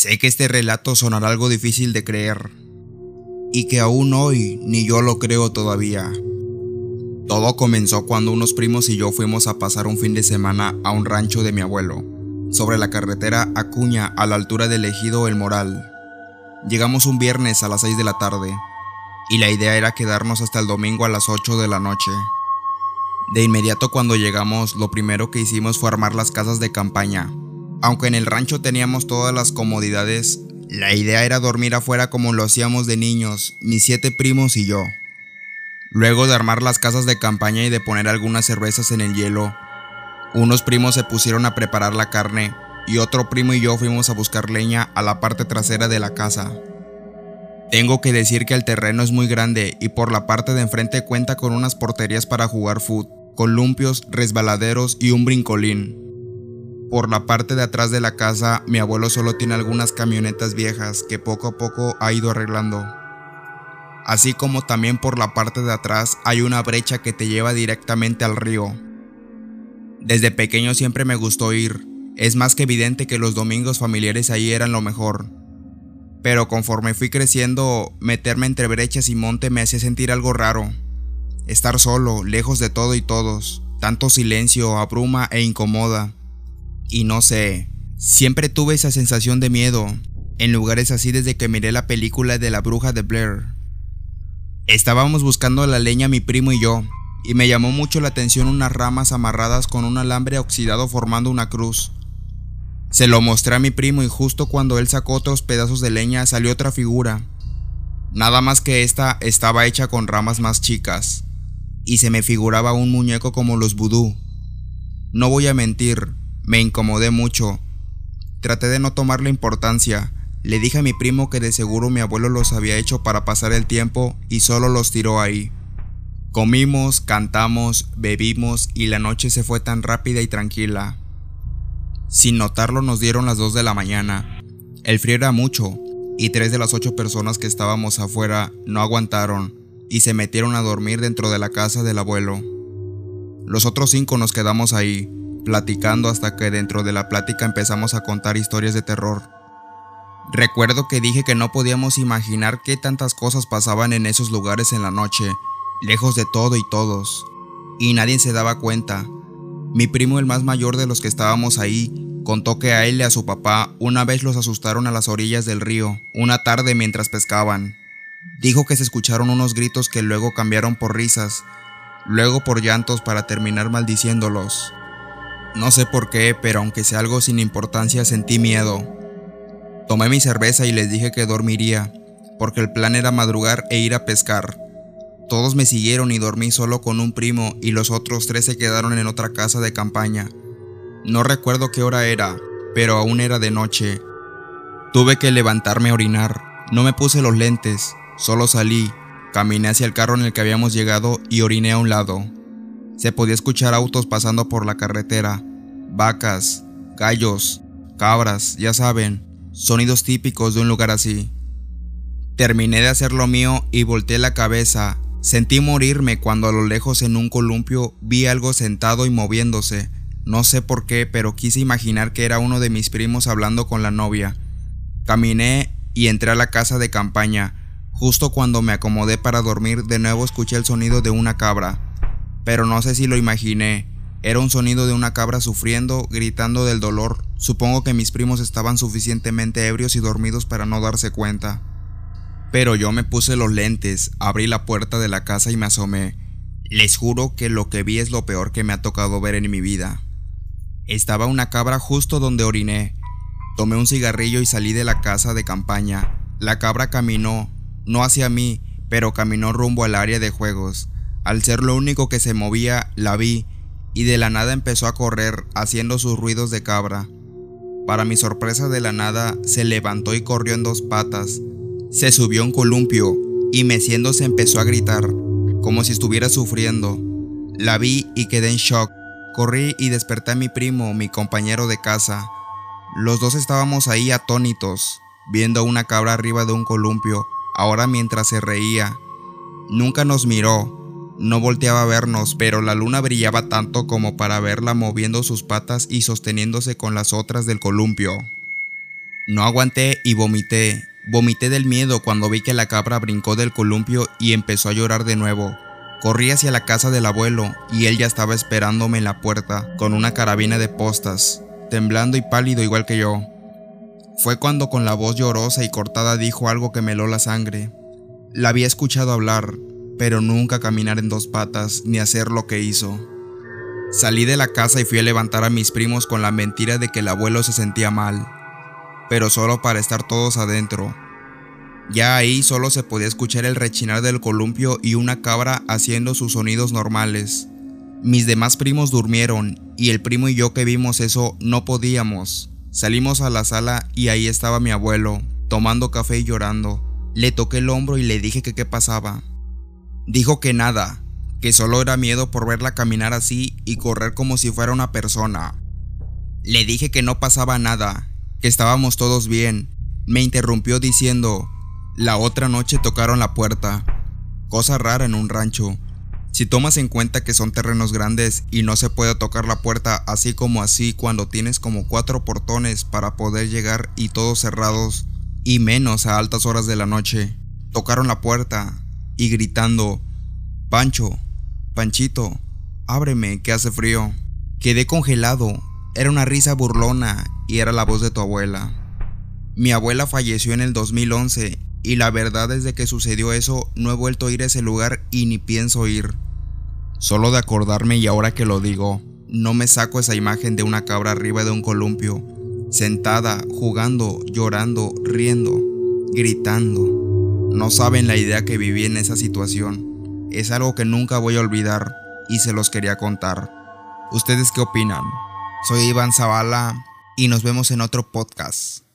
Sé que este relato sonará algo difícil de creer, y que aún hoy ni yo lo creo todavía. Todo comenzó cuando unos primos y yo fuimos a pasar un fin de semana a un rancho de mi abuelo, sobre la carretera Acuña a la altura del ejido El Moral. Llegamos un viernes a las 6 de la tarde, y la idea era quedarnos hasta el domingo a las 8 de la noche. De inmediato cuando llegamos, lo primero que hicimos fue armar las casas de campaña, aunque en el rancho teníamos todas las comodidades, la idea era dormir afuera como lo hacíamos de niños, mis siete primos y yo. Luego de armar las casas de campaña y de poner algunas cervezas en el hielo, unos primos se pusieron a preparar la carne y otro primo y yo fuimos a buscar leña a la parte trasera de la casa. Tengo que decir que el terreno es muy grande y por la parte de enfrente cuenta con unas porterías para jugar foot, columpios, resbaladeros y un brincolín. Por la parte de atrás de la casa, mi abuelo solo tiene algunas camionetas viejas que poco a poco ha ido arreglando. Así como también por la parte de atrás hay una brecha que te lleva directamente al río. Desde pequeño siempre me gustó ir, es más que evidente que los domingos familiares ahí eran lo mejor. Pero conforme fui creciendo, meterme entre brechas y monte me hacía sentir algo raro. Estar solo, lejos de todo y todos, tanto silencio abruma e incomoda. Y no sé, siempre tuve esa sensación de miedo, en lugares así desde que miré la película de la bruja de Blair. Estábamos buscando la leña mi primo y yo, y me llamó mucho la atención unas ramas amarradas con un alambre oxidado formando una cruz. Se lo mostré a mi primo y justo cuando él sacó otros pedazos de leña salió otra figura. Nada más que esta estaba hecha con ramas más chicas, y se me figuraba un muñeco como los vudú. No voy a mentir, me incomodé mucho. Traté de no tomarle importancia. Le dije a mi primo que de seguro mi abuelo los había hecho para pasar el tiempo y solo los tiró ahí. Comimos, cantamos, bebimos y la noche se fue tan rápida y tranquila. Sin notarlo nos dieron las 2 de la mañana. El frío era mucho y tres de las ocho personas que estábamos afuera no aguantaron y se metieron a dormir dentro de la casa del abuelo. Los otros cinco nos quedamos ahí, platicando hasta que dentro de la plática empezamos a contar historias de terror. Recuerdo que dije que no podíamos imaginar qué tantas cosas pasaban en esos lugares en la noche, lejos de todo y todos, y nadie se daba cuenta. Mi primo, el más mayor de los que estábamos ahí, contó que a él y a su papá una vez los asustaron a las orillas del río, una tarde mientras pescaban. Dijo que se escucharon unos gritos que luego cambiaron por risas, luego por llantos para terminar maldiciéndolos. No sé por qué, pero aunque sea algo sin importancia, sentí miedo. Tomé mi cerveza y les dije que dormiría, porque el plan era madrugar e ir a pescar. Todos me siguieron y dormí solo con un primo y los otros tres se quedaron en otra casa de campaña. No recuerdo qué hora era, pero aún era de noche. Tuve que levantarme a orinar. No me puse los lentes, solo salí, caminé hacia el carro en el que habíamos llegado y oriné a un lado. Se podía escuchar autos pasando por la carretera, vacas, gallos, cabras, ya saben, sonidos típicos de un lugar así. Terminé de hacer lo mío y volteé la cabeza. Sentí morirme cuando a lo lejos en un columpio vi algo sentado y moviéndose. No sé por qué, pero quise imaginar que era uno de mis primos hablando con la novia. Caminé y entré a la casa de campaña. Justo cuando me acomodé para dormir, de nuevo escuché el sonido de una cabra pero no sé si lo imaginé. Era un sonido de una cabra sufriendo, gritando del dolor. Supongo que mis primos estaban suficientemente ebrios y dormidos para no darse cuenta. Pero yo me puse los lentes, abrí la puerta de la casa y me asomé. Les juro que lo que vi es lo peor que me ha tocado ver en mi vida. Estaba una cabra justo donde oriné. Tomé un cigarrillo y salí de la casa de campaña. La cabra caminó, no hacia mí, pero caminó rumbo al área de juegos. Al ser lo único que se movía, la vi, y de la nada empezó a correr, haciendo sus ruidos de cabra. Para mi sorpresa de la nada, se levantó y corrió en dos patas. Se subió un columpio, y meciéndose empezó a gritar, como si estuviera sufriendo. La vi y quedé en shock. Corrí y desperté a mi primo, mi compañero de casa. Los dos estábamos ahí atónitos, viendo una cabra arriba de un columpio, ahora mientras se reía. Nunca nos miró, no volteaba a vernos, pero la luna brillaba tanto como para verla moviendo sus patas y sosteniéndose con las otras del columpio. No aguanté y vomité. Vomité del miedo cuando vi que la cabra brincó del columpio y empezó a llorar de nuevo. Corrí hacia la casa del abuelo y él ya estaba esperándome en la puerta con una carabina de postas, temblando y pálido igual que yo. Fue cuando con la voz llorosa y cortada dijo algo que me heló la sangre. La había escuchado hablar, pero nunca caminar en dos patas ni hacer lo que hizo. Salí de la casa y fui a levantar a mis primos con la mentira de que el abuelo se sentía mal, pero solo para estar todos adentro. Ya ahí solo se podía escuchar el rechinar del columpio y una cabra haciendo sus sonidos normales. Mis demás primos durmieron y el primo y yo que vimos eso no podíamos. Salimos a la sala y ahí estaba mi abuelo, tomando café y llorando. Le toqué el hombro y le dije que qué pasaba. Dijo que nada, que solo era miedo por verla caminar así y correr como si fuera una persona. Le dije que no pasaba nada, que estábamos todos bien. Me interrumpió diciendo, la otra noche tocaron la puerta. Cosa rara en un rancho. Si tomas en cuenta que son terrenos grandes y no se puede tocar la puerta así como así cuando tienes como cuatro portones para poder llegar y todos cerrados, y menos a altas horas de la noche, tocaron la puerta y gritando, Pancho, Panchito, ábreme, que hace frío. Quedé congelado. Era una risa burlona y era la voz de tu abuela. Mi abuela falleció en el 2011 y la verdad desde que sucedió eso no he vuelto a ir a ese lugar y ni pienso ir. Solo de acordarme y ahora que lo digo, no me saco esa imagen de una cabra arriba de un columpio, sentada, jugando, llorando, riendo, gritando. No saben la idea que viví en esa situación. Es algo que nunca voy a olvidar y se los quería contar. ¿Ustedes qué opinan? Soy Iván Zavala y nos vemos en otro podcast.